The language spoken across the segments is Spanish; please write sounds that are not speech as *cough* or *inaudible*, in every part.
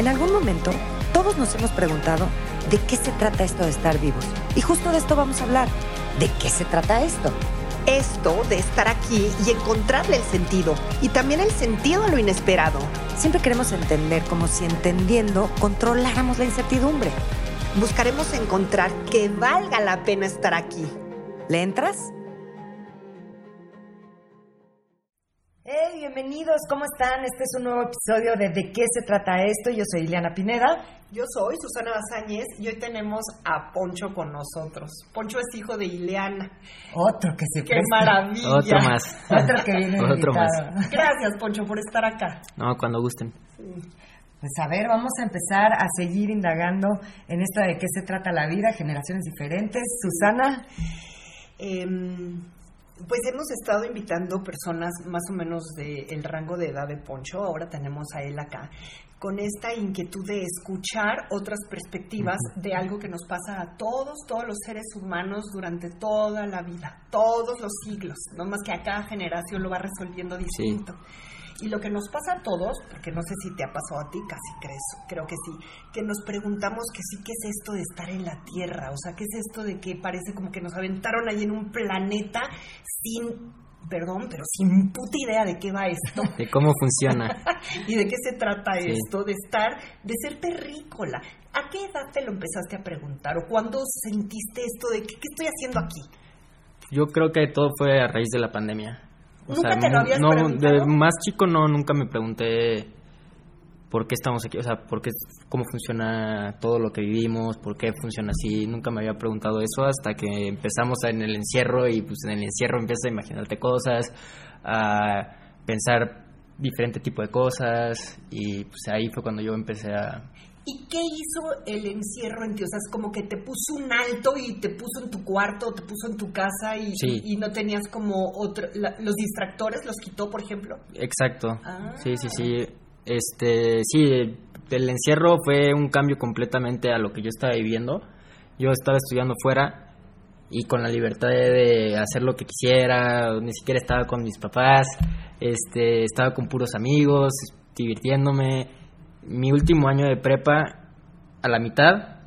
En algún momento, todos nos hemos preguntado de qué se trata esto de estar vivos. Y justo de esto vamos a hablar. ¿De qué se trata esto? Esto de estar aquí y encontrarle el sentido. Y también el sentido a lo inesperado. Siempre queremos entender como si entendiendo controláramos la incertidumbre. Buscaremos encontrar que valga la pena estar aquí. ¿Le entras? Bienvenidos, ¿cómo están? Este es un nuevo episodio de ¿De qué se trata esto? Yo soy Ileana Pineda. Yo soy Susana Bazáñez y hoy tenemos a Poncho con nosotros. Poncho es hijo de Ileana. Otro que se ¡Qué presta. maravilla! Otro más. Otro que viene Otro invitado. Gracias, Poncho, por estar acá. No, cuando gusten. Pues a ver, vamos a empezar a seguir indagando en esto de qué se trata la vida, generaciones diferentes. Susana, Em, pues hemos estado invitando personas más o menos del rango de edad de Poncho, ahora tenemos a él acá, con esta inquietud de escuchar otras perspectivas de algo que nos pasa a todos, todos los seres humanos durante toda la vida, todos los siglos, no más que a cada generación lo va resolviendo distinto. Y lo que nos pasa a todos, porque no sé si te ha pasado a ti, casi crees, creo que sí, que nos preguntamos que sí, ¿qué es esto de estar en la Tierra? O sea, ¿qué es esto de que parece como que nos aventaron ahí en un planeta sin, perdón, pero sin puta idea de qué va esto? *laughs* De cómo funciona. *laughs* ¿Y de qué se trata Sí. esto? De estar, de ser terrícola. ¿A qué edad te lo empezaste a preguntar? ¿O cuándo sentiste esto de qué estoy haciendo aquí? Yo creo que todo fue a raíz de la pandemia. ¿Nunca te lo mu- habías no, preguntado? de más chico no, nunca me pregunté por qué estamos aquí, o sea, por qué, cómo funciona todo lo que vivimos, por qué funciona así. Nunca me había preguntado eso hasta que empezamos en el encierro y pues en el encierro empiezas a imaginarte cosas, a pensar diferente tipo de cosas y pues ahí fue cuando yo empecé a ¿Y qué hizo el encierro en ti? O sea, es como que te puso un alto y te puso en tu cuarto, te puso en tu casa y, Sí. y, y no tenías como otro, la- los distractores, los quitó, por ejemplo. Exacto. Ah. Sí, sí, sí. Este, sí, el encierro fue un cambio completamente a lo que yo estaba viviendo. Yo estaba estudiando fuera y con la libertad de, de hacer lo que quisiera, ni siquiera estaba con mis papás, este, estaba con puros amigos, divirtiéndome. Mi último año de prepa, a la mitad,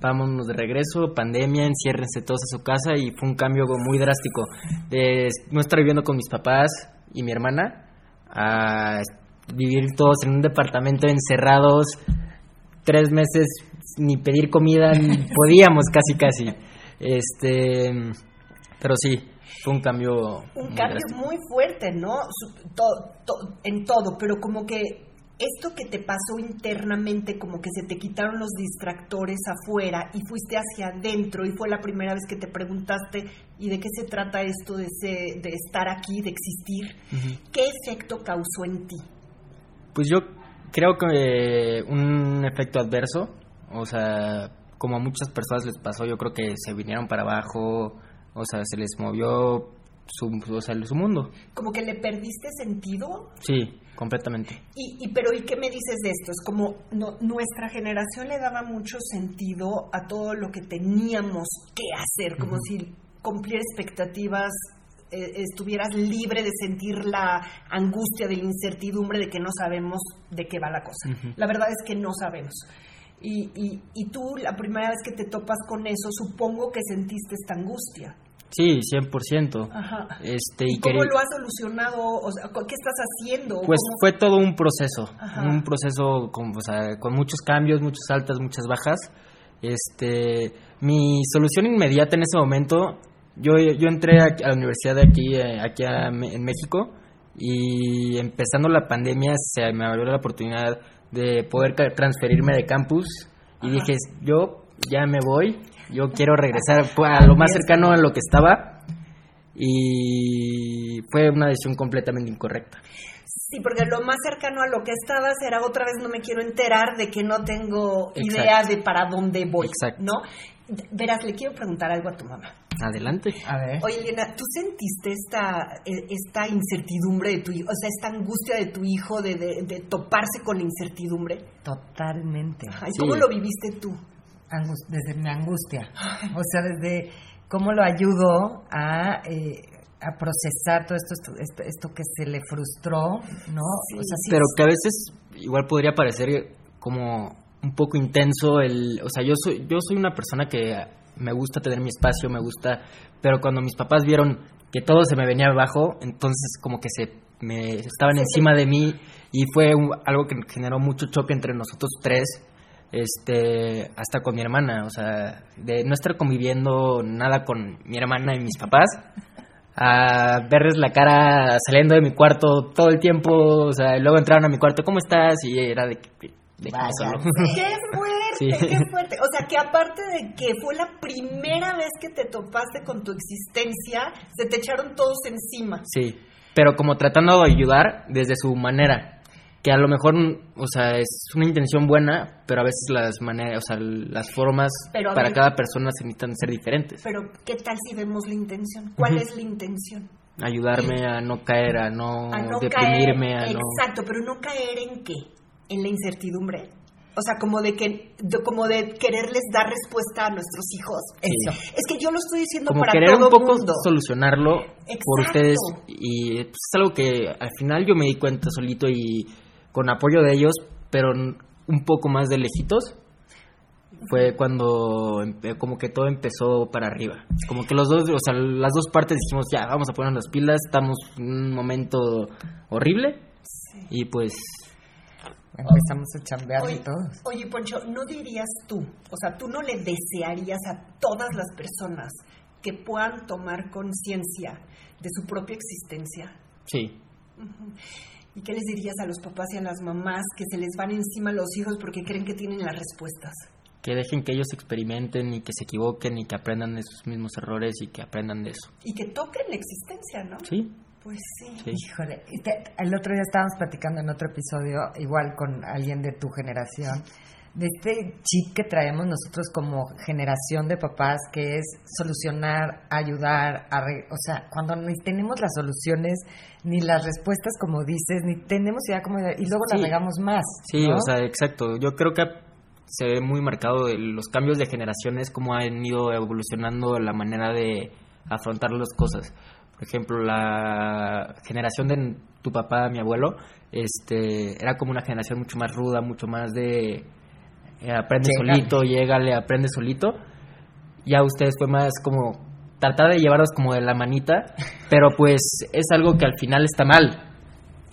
vámonos de regreso, pandemia, enciérrense todos a su casa y fue un cambio muy drástico de no estar viviendo con mis papás y mi hermana a vivir todos en un departamento encerrados tres meses ni pedir comida ni *laughs* podíamos casi casi este pero sí fue un cambio Un muy cambio drástico. muy fuerte, ¿no? En todo, pero como que esto que te pasó internamente, como que se te quitaron los distractores afuera y fuiste hacia adentro y fue la primera vez que te preguntaste, ¿y de qué se trata esto de, se- de estar aquí, de existir? ¿Qué efecto causó en ti? Pues yo creo que eh, un efecto adverso, o sea, como a muchas personas les pasó, yo creo que se vinieron para abajo, o sea, se les movió su, o sea, su mundo. Como que le perdiste sentido Sí, completamente. Y, y- pero ¿y qué me dices de esto? Es como no- nuestra generación le daba mucho sentido a todo lo que teníamos que hacer, como si cumplir expectativas eh, estuvieras libre de sentir la angustia de la incertidumbre de que no sabemos de qué va la cosa. La verdad es que no sabemos. Y, y, y tú, la primera vez que te topas con eso, supongo que sentiste esta angustia. Sí, 100%. Ajá. Este, ¿Y cómo quería- lo has solucionado? O sea, ¿Qué estás haciendo? Pues ¿Cómo- fue todo un proceso, Ajá. un proceso con, o sea, con muchos cambios, muchas altas, muchas bajas. Este, mi solución inmediata en ese momento, yo, yo entré a, la universidad de aquí, eh, aquí a en México y empezando la pandemia se me abrió la oportunidad de poder transferirme de campus y Ajá. dije, yo ya me voy, yo quiero regresar a lo más cercano a lo que estaba y fue una decisión completamente incorrecta. Sí, porque lo más cercano a lo que estabas era otra vez no me quiero enterar de que no tengo Exacto. idea de para dónde voy, Exacto. ¿no? Verás, le quiero preguntar algo a tu mamá. Adelante. a ver. Oye, Elena, ¿tú sentiste esta, eh, esta incertidumbre de tu hijo, o sea, esta angustia de tu hijo de, de- de toparse con la incertidumbre? Totalmente. Ay, Sí. ¿Cómo lo viviste tú? Desde mi angustia. O sea, desde cómo lo ayudo a, eh, a procesar todo esto, esto, que se le frustró, ¿no? Sí, o sea, sí, Pero que a veces igual podría parecer como un poco intenso el, o sea, yo soy yo soy una persona que me gusta tener mi espacio, me gusta, pero cuando mis papás vieron que todo se me venía abajo, entonces como que se me estaban encima de mí y fue algo que generó mucho choque entre nosotros tres, este, hasta con mi hermana, o sea, de no estar conviviendo nada con mi hermana y mis papás, a verles la cara saliendo de mi cuarto todo el tiempo, o sea, luego entraron a mi cuarto, ¿cómo estás? Y era de. De ¡Qué *laughs* fuerte! ¡Qué fuerte! O sea, que aparte de que fue la primera vez que te topaste con tu existencia, se te echaron todos encima. Sí, pero como tratando de ayudar desde su manera que a lo mejor, o sea, es una intención buena, pero a veces las maneras, o sea, las formas para cada persona se necesitan ser diferentes. Pero, ¿qué tal si vemos la intención? ¿Cuál es la intención? Ayudarme a no caer, a no, deprimirme, a no... Exacto, pero no caer en qué? En la incertidumbre. O sea, como de que como de quererles dar respuesta a nuestros hijos. Eso. Es que yo lo estoy diciendo como para querer un poco solucionarlo por ustedes y pues, es algo que al final yo me di cuenta solito y con apoyo de ellos, pero un poco más de lejitos, fue cuando como que todo empezó para arriba. Como que los dos, o sea, las dos partes dijimos, ya, vamos a poner las pilas, estamos en un momento horrible y pues empezamos a chambear y todo. Oye, Poncho, ¿no dirías tú, o sea, tú no le desearías a todas las personas que puedan tomar conciencia de su propia existencia? Sí. ¿Y qué les dirías a los papás y a las mamás que se les van encima los hijos porque creen que tienen las respuestas? Que dejen que ellos experimenten y que se equivoquen y que aprendan de sus mismos errores y que aprendan de eso. Y que toquen la existencia, ¿no? Sí. Pues sí. Híjole, el otro día estábamos platicando en otro episodio, igual con alguien de tu generación, de este chip que traemos nosotros como generación de papás, que es solucionar, ayudar, o sea, cuando ni tenemos las soluciones, ni las respuestas como dices, ni tenemos idea cómo, y luego las regamos más. Sí, o sea, exacto. Yo creo que se ve muy marcado los cambios de generaciones, cómo han ido evolucionando la manera de afrontar las cosas. Por ejemplo, la generación de tu papá, mi abuelo, este, era como una generación mucho más ruda, mucho más de eh, aprende solito, llégale, aprende solito. Ya ustedes fue más como tratar de llevarlos como de la manita, *laughs* pero pues es algo que al final está mal.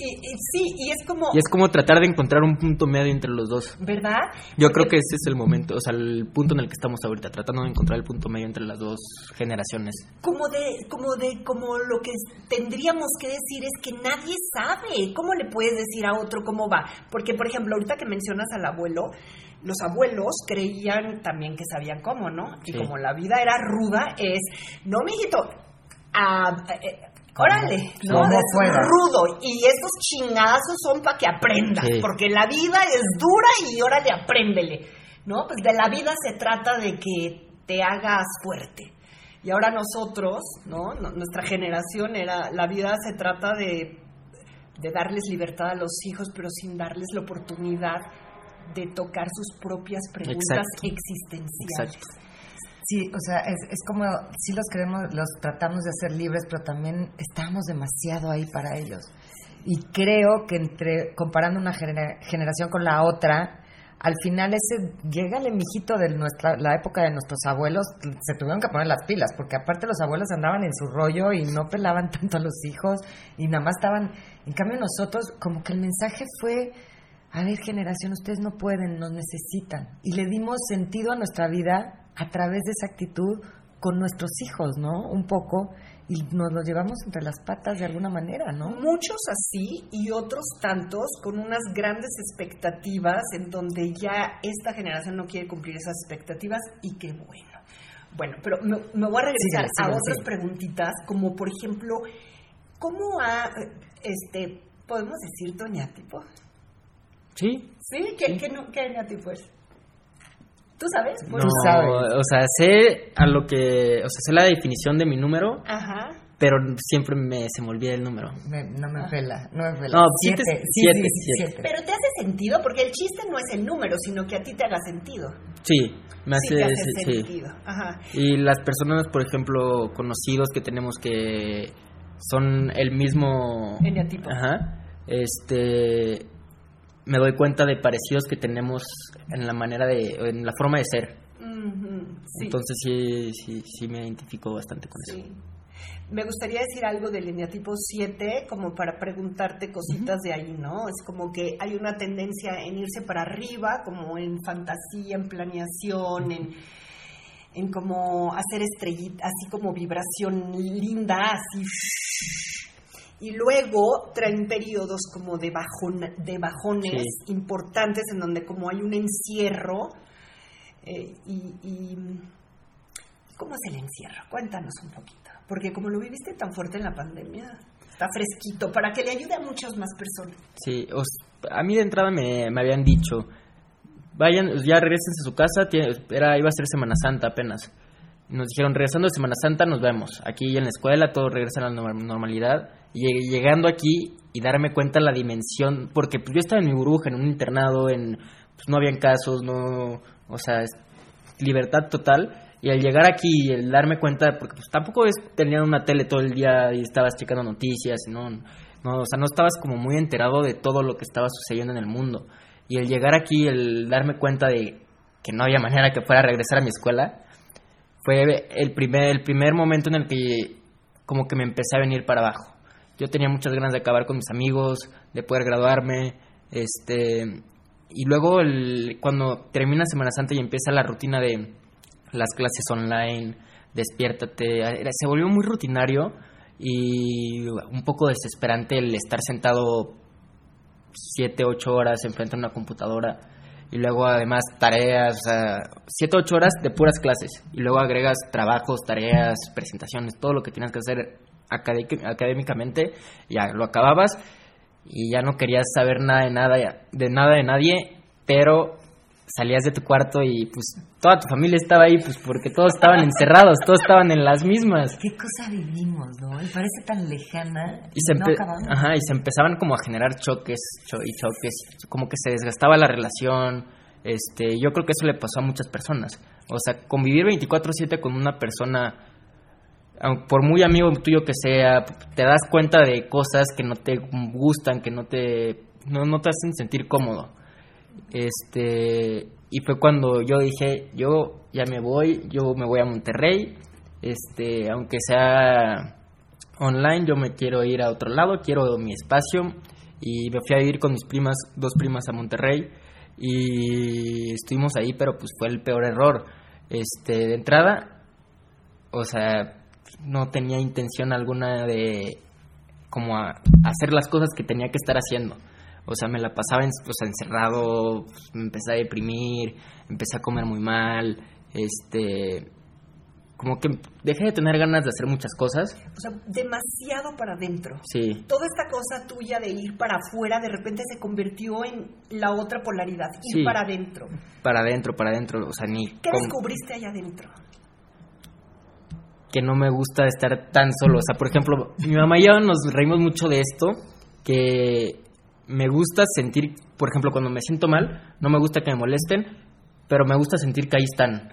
Y, sí, y es como... Y es como tratar de encontrar un punto medio entre los dos. ¿Verdad? Yo creo que ese es el momento, o sea, el punto en el que estamos ahorita, tratando de encontrar el punto medio entre las dos generaciones. Como de, como de, como lo que tendríamos que decir es que nadie sabe. ¿Cómo le puedes decir a otro cómo va? Porque, por ejemplo, ahorita que mencionas al abuelo, los abuelos creían también que sabían cómo, ¿no? Y como la vida era ruda, es, no, mijito, a, eh, órale, ¿no? Es rudo. Y esos chingazos son para que aprendas, porque la vida es dura y órale, apréndele, ¿no? Pues de la vida se trata de que te hagas fuerte. Y ahora nosotros, ¿no? Nuestra generación era, la vida se trata de, de darles libertad a los hijos, pero sin darles la oportunidad de tocar sus propias preguntas existenciales. Sí, o sea, es, es como, sí los queremos, los tratamos de hacer libres, pero también estamos demasiado ahí para ellos. Y creo que entre, comparando una generación con la otra, al final ese, llega el mijito de nuestra, la época de nuestros abuelos, se tuvieron que poner las pilas, porque aparte los abuelos andaban en su rollo y no pelaban *laughs* tanto a los hijos y nada más estaban, en cambio nosotros, como que el mensaje fue, a ver generación, ustedes no pueden, nos necesitan. Y le dimos sentido a nuestra vida a través de esa actitud con nuestros hijos, ¿no? Un poco, y nos lo llevamos entre las patas de alguna manera, ¿no? Muchos así y otros tantos con unas grandes expectativas en donde ya esta generación no quiere cumplir esas expectativas y qué bueno. Bueno, pero me, voy a regresar a otras preguntitas, como por ejemplo, ¿cómo ha, este, podemos decir tipo Sí. ¿Sí? ¿Qué, ¿qué, tipo es? ¿Tú sabes? No, o sea, sé a lo que, o sea, sé la definición de mi número. Ajá. Pero siempre me, se me olvida el número. no me pela, no me pela. No, siete, siete, siete, Pero te hace sentido porque el chiste no es el número, sino que a ti te haga sentido. Sí, me hace, sí, hace sentido. Ajá. Y las personas, por ejemplo, conocidos que tenemos que son el mismo... Eneatipo. Ajá. Este me doy cuenta de parecidos que tenemos en la manera de, en la forma de ser. Entonces sí, sí, sí me identifico bastante con eso. Me gustaría decir algo del lineatipo 7, como para preguntarte cositas de ahí, ¿no? Es como que hay una tendencia en irse para arriba, como en fantasía, en planeación, en, en como hacer estrellita, así como vibración linda, así. Y luego traen periodos como de, bajón, de bajones importantes en donde como hay un encierro eh, y, ¿Cómo es el encierro? Cuéntanos un poquito. Porque como lo viviste tan fuerte en la pandemia, está fresquito para que le ayude a muchas más personas. Sí, a mí de entrada me, me habían dicho, vayan, ya regresen a su casa, era, iba a ser Semana Santa apenas. Nos dijeron, regresando de Semana Santa nos vemos. Aquí en la escuela todo regresa a la normalidad. Y llegando aquí y darme cuenta la dimensión, porque pues, yo estaba en mi burbuja, en un internado, en pues, no habían casos, no, o sea, libertad total. Y al llegar aquí y el darme cuenta, porque pues tampoco es, tenía una tele todo el día y estabas checando noticias, no, no, o sea, no estabas como muy enterado de todo lo que estaba sucediendo en el mundo. Y el llegar aquí, el darme cuenta de que no había manera que fuera a regresar a mi escuela, fue el primer, el primer momento en el que como que me empecé a venir para abajo. Yo tenía muchas ganas de acabar con mis amigos, de poder graduarme, este, y luego el, cuando termina Semana Santa y empieza la rutina de las clases online, despiértate, se volvió muy rutinario y un poco desesperante el estar sentado siete, ocho horas enfrente a una computadora y luego además tareas, o sea, siete, ocho horas de puras clases. Y luego agregas trabajos, tareas, presentaciones, todo lo que tienes que hacer académicamente, ya lo acababas y ya no querías saber nada de nada, de nada de nadie, pero salías de tu cuarto y pues toda tu familia estaba ahí, pues porque todos estaban encerrados, todos estaban en las mismas. ¿Qué cosa vivimos, no? Y parece tan lejana. Y se, Ajá, y se empezaban como a generar choques y choques, como que se desgastaba la relación. Este, yo creo que eso le pasó a muchas personas. O sea, convivir 24/7 con una persona por muy amigo tuyo que sea, te das cuenta de cosas que no te gustan, que no te, no, no te hacen sentir cómodo. Este, y fue cuando yo dije, yo ya me voy, yo me voy a Monterrey, este, aunque sea online, yo me quiero ir a otro lado, quiero mi espacio y me fui a vivir con mis primas, dos primas a Monterrey y estuvimos ahí, pero pues fue el peor error. Este, de entrada, o sea, no tenía intención alguna de como hacer las cosas que tenía que estar haciendo. O sea, me la pasaba en, encerrado, pues, me empecé a deprimir, empecé a comer muy mal, este como que dejé de tener ganas de hacer muchas cosas. O sea, demasiado para adentro. Sí. Toda esta cosa tuya de ir para afuera de repente se convirtió en la otra polaridad, ir para adentro. Para adentro, para adentro, o sea, ni... ¿Qué descubriste allá adentro? que no me gusta estar tan solo. O sea, por ejemplo, mi mamá y yo nos reímos mucho de esto, que me gusta sentir, por ejemplo, cuando me siento mal, no me gusta que me molesten, pero me gusta sentir que ahí están.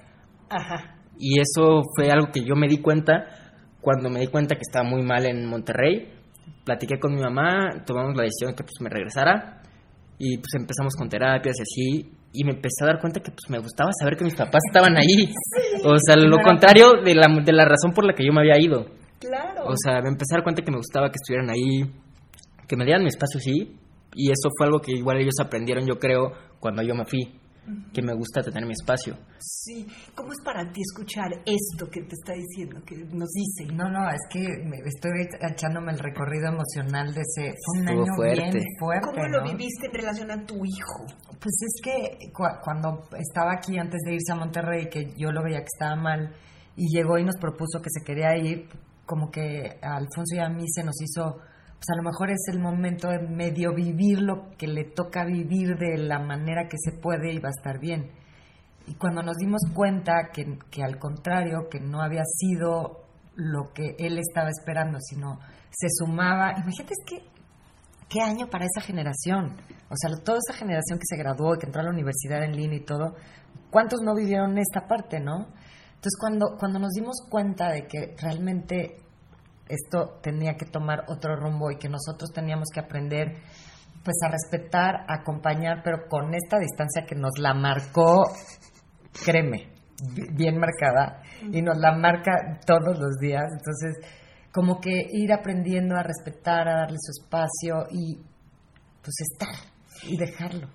Ajá. Y eso fue algo que yo me di cuenta cuando me di cuenta que estaba muy mal en Monterrey. Platiqué con mi mamá, tomamos la decisión de que pues me regresara y pues empezamos con terapias y así y me empecé a dar cuenta que pues me gustaba saber que mis papás estaban ahí. *laughs* o sea, lo contrario de la, de la razón por la que yo me había ido. Claro. O sea, me empecé a dar cuenta que me gustaba que estuvieran ahí, que me dieran mi espacio, sí. Y eso fue algo que igual ellos aprendieron, yo creo, cuando yo me fui que me gusta tener mi espacio. Sí, ¿cómo es para ti escuchar esto que te está diciendo, que nos dice? No, no, es que estoy echándome el recorrido emocional de ese... Fue un año fuerte. bien fuerte. ¿Cómo lo viviste en relación a tu hijo? Pues es que cuando estaba aquí antes de irse a Monterrey, que yo lo veía que estaba mal, y llegó y nos propuso que se quería ir, como que a Alfonso y a mí se nos hizo pues a lo mejor es el momento de medio vivir lo que le toca vivir de la manera que se puede y va a estar bien. Y cuando nos dimos cuenta que, que al contrario, que no había sido lo que él estaba esperando, sino se sumaba, imagínate es que, qué año para esa generación, o sea, toda esa generación que se graduó y que entró a la universidad en línea y todo, ¿cuántos no vivieron esta parte, no? Entonces, cuando, cuando nos dimos cuenta de que realmente esto tenía que tomar otro rumbo y que nosotros teníamos que aprender pues a respetar, a acompañar, pero con esta distancia que nos la marcó, créeme, bien marcada, y nos la marca todos los días. Entonces, como que ir aprendiendo a respetar, a darle su espacio y pues estar y dejarlo.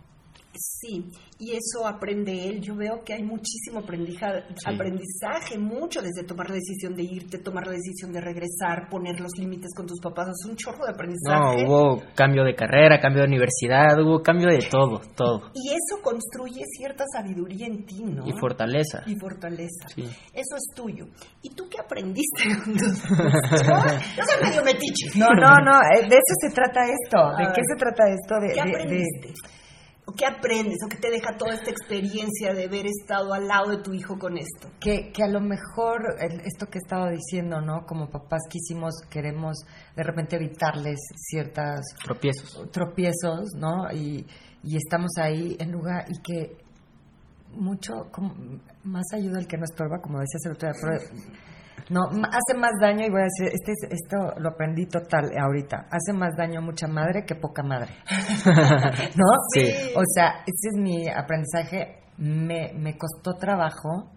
Sí, y eso aprende él. Yo veo que hay muchísimo aprendizaje, aprendizaje, mucho desde tomar la decisión de irte, tomar la decisión de regresar, poner los límites con tus papás. Es un chorro de aprendizaje. No, hubo cambio de carrera, cambio de universidad, hubo cambio de todo, todo. Y eso construye cierta sabiduría en ti, ¿no? Y fortaleza. Y fortaleza. Sí. Eso es tuyo. ¿Y tú qué aprendiste? *laughs* yo, soy medio metiche. No, no, no, eh, de eso se trata esto. ¿De qué se trata esto? De, ¿Qué aprendiste? ¿O qué aprendes? ¿O qué te deja toda esta experiencia de haber estado al lado de tu hijo con esto? Que, que a lo mejor esto que he estado diciendo, ¿no? Como papás quisimos, queremos de repente evitarles ciertas... Tropiezos. Tropiezos, ¿no? Y, y estamos ahí en lugar y que mucho, como, más ayuda el que no estorba, como decías el otro día, no, hace más daño, y voy a decir, este, esto lo aprendí total ahorita, hace más daño mucha madre que poca madre. *laughs* ¿No? Sí. O sea, ese es mi aprendizaje. Me, me costó trabajo.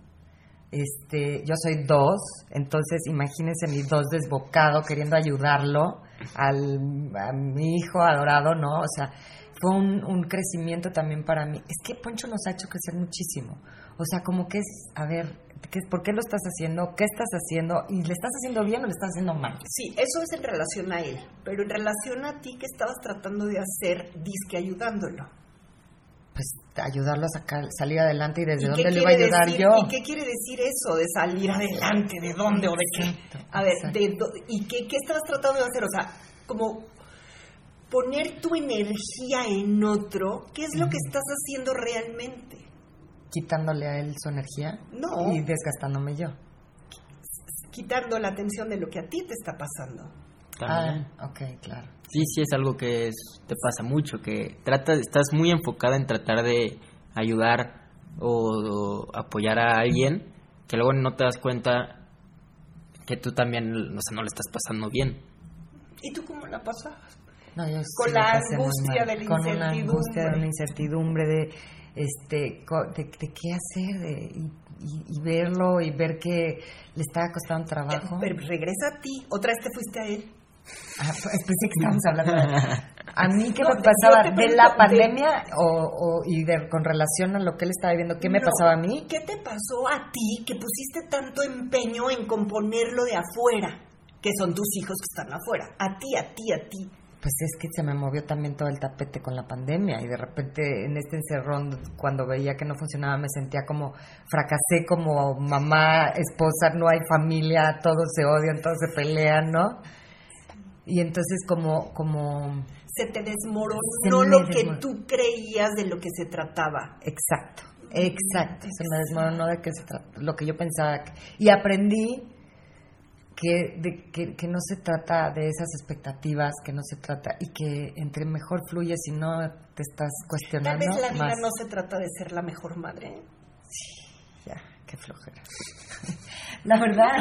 Este, yo soy dos, entonces imagínense mi dos desbocado queriendo ayudarlo al, a mi hijo adorado, ¿no? O sea, fue un, un crecimiento también para mí. Es que Poncho nos ha hecho crecer muchísimo. O sea, como que es, a ver, ¿por qué lo estás haciendo? ¿Qué estás haciendo? ¿Y le estás haciendo bien o le estás haciendo mal? Sí, eso es en relación a él. Pero en relación a ti, ¿qué estabas tratando de hacer, disque ayudándolo? Pues ayudarlo a sacar, salir adelante y desde dónde le iba a ayudar yo. ¿Y qué quiere decir eso de salir adelante? ¿De dónde o de qué? A ver, ¿y qué, qué estabas tratando de hacer? O sea, como poner tu energía en otro, ¿qué es lo que estás haciendo realmente? Quitándole a él su energía no. y desgastándome yo. Quitando la atención de lo que a ti te está pasando. También. Ah, ok, claro. Sí, sí, es algo que te pasa mucho, que trata, estás muy enfocada en tratar de ayudar o, apoyar a alguien, que luego no te das cuenta que tú también, o sea, no le estás pasando bien. ¿Y tú cómo la? No, yo con la angustia de la con incertidumbre. Con la angustia de una incertidumbre de este, de, de qué hacer de, y, verlo y ver que le estaba costando trabajo. Pero regresa a ti, otra vez te fuiste a él. Ah, pues pensé que estábamos hablando. *laughs* A mí, ¿qué me pasaba? ¿De la pandemia o, o, y de, con relación a lo que él estaba viviendo? ¿Qué me pasaba a mí? ¿Qué te pasó a ti que pusiste tanto empeño en componerlo de afuera? Que son tus hijos que están afuera. A ti, a ti, a ti pues es que se me movió también todo el tapete con la pandemia y de repente en este encerrón cuando veía que no funcionaba me sentía como fracasé como mamá, esposa, no hay familia, todos se odian, todos se pelean, ¿no? Y entonces como como se te desmoronó lo que tú creías de lo que se trataba. Exacto. Exacto, se me desmoronó de que se lo que yo pensaba y aprendí que, de, que, que, no se trata de esas expectativas, que no se trata y que entre mejor fluyes y no te estás cuestionando. Tal vez la vida no se trata de ser la mejor madre. Sí, ya, qué flojera. La verdad.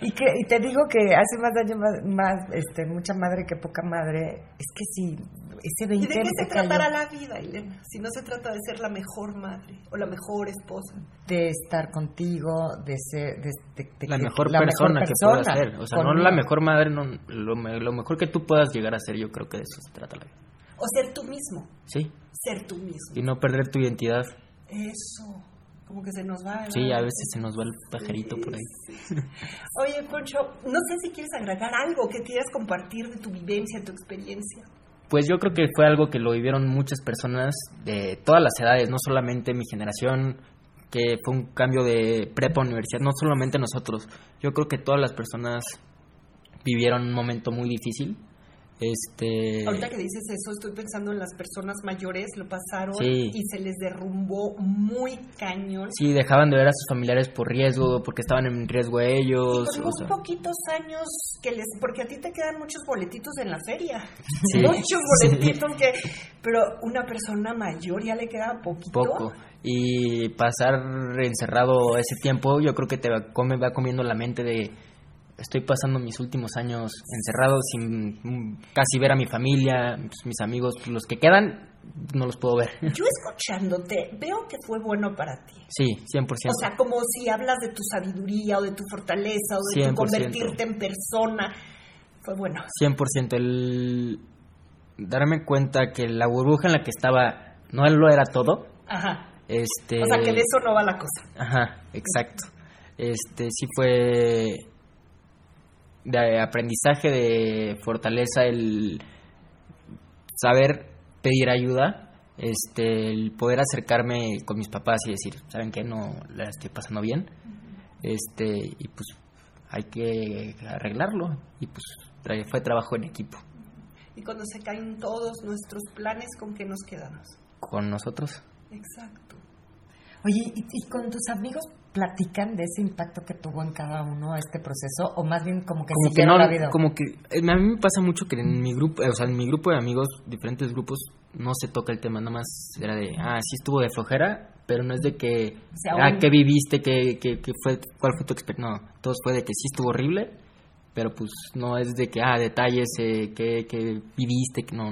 y que y te digo que hace más daño más, más, este, mucha madre que poca madre. Es que sí, ese 20 ¿Y de qué se tratará la vida, Elena? Si no se trata de ser la mejor madre o la mejor esposa. De estar contigo, de ser... De, la, mejor, la persona que puedas ser. O sea, no la mejor madre, no, lo, lo, mejor que tú puedas llegar a ser, yo creo que de eso se trata la vida. O ser tú mismo. Sí. Ser tú mismo. Y no perder tu identidad. Eso como que se nos va. Sí, a veces se nos va el pajarito por ahí. Oye, Concho, no sé si quieres agregar algo que quieras compartir de tu vivencia, tu experiencia. Pues yo creo que fue algo que lo vivieron muchas personas de todas las edades, no solamente mi generación, que fue un cambio de prepa a universidad, no solamente nosotros. Yo creo que todas las personas vivieron un momento muy difícil este... Ahorita que dices eso, estoy pensando en las personas mayores, lo pasaron y se les derrumbó muy cañón. Sí, dejaban de ver a sus familiares por riesgo, porque estaban en riesgo ellos. Y con poquitos años que les... Porque a ti te quedan muchos boletitos en la feria. *laughs* muchos boletitos que... Pero una persona mayor ya le queda poquito. Poco. Y pasar encerrado ese tiempo, yo creo que te va, come, va comiendo la mente de estoy pasando mis últimos años encerrado sin mm, casi ver a mi familia, pues, mis amigos, pues, los que quedan, no los puedo ver. Yo escuchándote, veo que fue bueno para ti. Sí, 100%. O sea, como si hablas de tu sabiduría o de tu fortaleza o de tu 100%. convertirte en persona. Fue bueno. 100%. El darme cuenta que la burbuja en la que estaba no lo era todo. Ajá. Este, O sea, que de eso no va la cosa. Ajá, exacto. Este sí fue de aprendizaje, de fortaleza, el saber pedir ayuda, este, el poder acercarme con mis papás y decir, saben que no la estoy pasando bien, este, y pues hay que arreglarlo y pues tra- fue trabajo en equipo Y cuando se caen todos nuestros planes, ¿con qué nos quedamos? con nosotros. Exacto. Oye, ¿y, y con tus amigos platican de ese impacto que tuvo en cada uno este proceso? ¿O más bien como que como que no la vida? como que eh, a mí me pasa mucho que en mi grupo o sea en mi grupo de amigos diferentes grupos no se toca el tema nada más era de ah sí estuvo de flojera pero no es de que O sea, ah un- qué viviste qué, qué, qué fue cuál fue tu experiencia no todos fue de que sí estuvo horrible pero pues no es de que ah detalles eh, qué, qué viviste que no,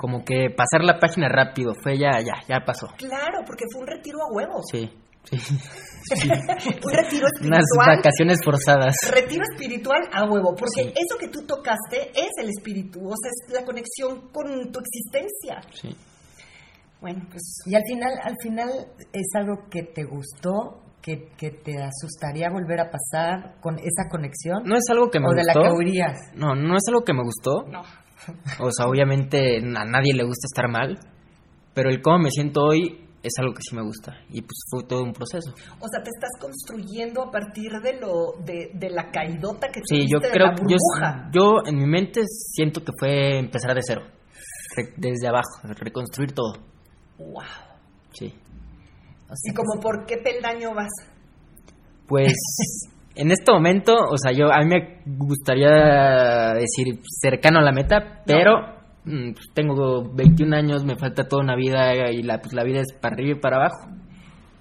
como que pasar la página rápido fue ya ya ya pasó Claro, porque fue un retiro a huevos. sí sí, *laughs* un retiro unas espiritual. vacaciones forzadas Retiro espiritual a huevo, porque Sí. eso que tú tocaste es el espíritu, o sea, es la conexión con tu existencia. sí Bueno, pues Y al final, al final es algo que te gustó, que, que te asustaría volver a pasar con esa conexión. no es algo que me o de gustó la que huirías. no no es algo que me gustó no. O sea, obviamente a nadie le gusta estar mal, pero el cómo me siento hoy es algo que sí me gusta. Y pues fue todo un proceso. O sea, te estás construyendo a partir de lo de, de la caidota que Sí, yo tuviste de creo la que yo, en mi mente siento que fue empezar de cero, re- desde abajo, reconstruir todo. Wow. Sí. O sea, ¿Y como por qué peldaño vas? Pues *laughs* en este momento, o sea, yo a mí me gustaría decir cercano a la meta, pero tengo 21 años, me falta toda una vida y la, pues, la vida es para arriba y para abajo.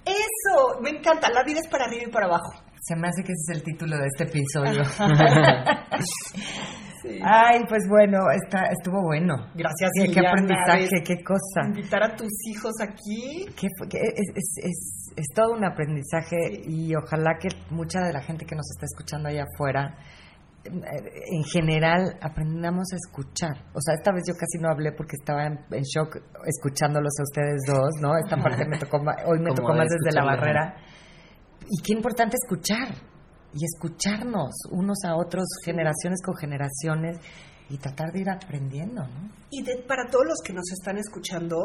Eso, me encanta, la vida es para arriba y para abajo. Se me hace que ese es el título de este episodio. *laughs* Sí. Ay, pues bueno, está, estuvo bueno. Gracias, Qué, qué aprendizaje, qué cosa. Invitar a tus hijos aquí. Que es, es, es, es todo un aprendizaje y ojalá que mucha de la gente que nos está escuchando allá afuera, en general, aprendamos a escuchar. O sea, esta vez yo casi no hablé porque estaba en, en shock escuchándolos a ustedes dos, ¿no? Esta parte me tocó, hoy me tocó más desde la barrera. Y qué importante escuchar y escucharnos unos a otros, generaciones con generaciones y tratar de ir aprendiendo, ¿no? Y de- para todos los que nos están escuchando,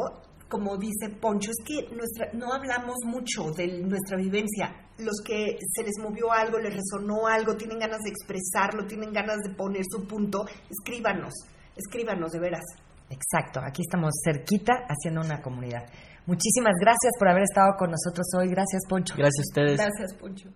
como dice Poncho, es que nuestra, no hablamos mucho de nuestra vivencia. Los que se les movió algo, les resonó algo, tienen ganas de expresarlo, tienen ganas de poner su punto, escríbanos, escríbanos de veras. Exacto, aquí estamos cerquita haciendo una comunidad. Muchísimas gracias por haber estado con nosotros hoy. Gracias, Poncho. Gracias a ustedes. Gracias, Poncho.